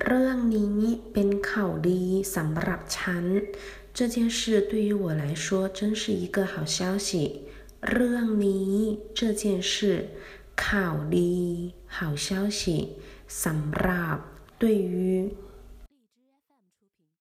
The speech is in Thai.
เรื่องนี้เป็นข่าวดีสำหรับฉัน这件事对于我来说真是一个好消息เรื่องนี้这件事ข่าวดี好消息สำหรับ对于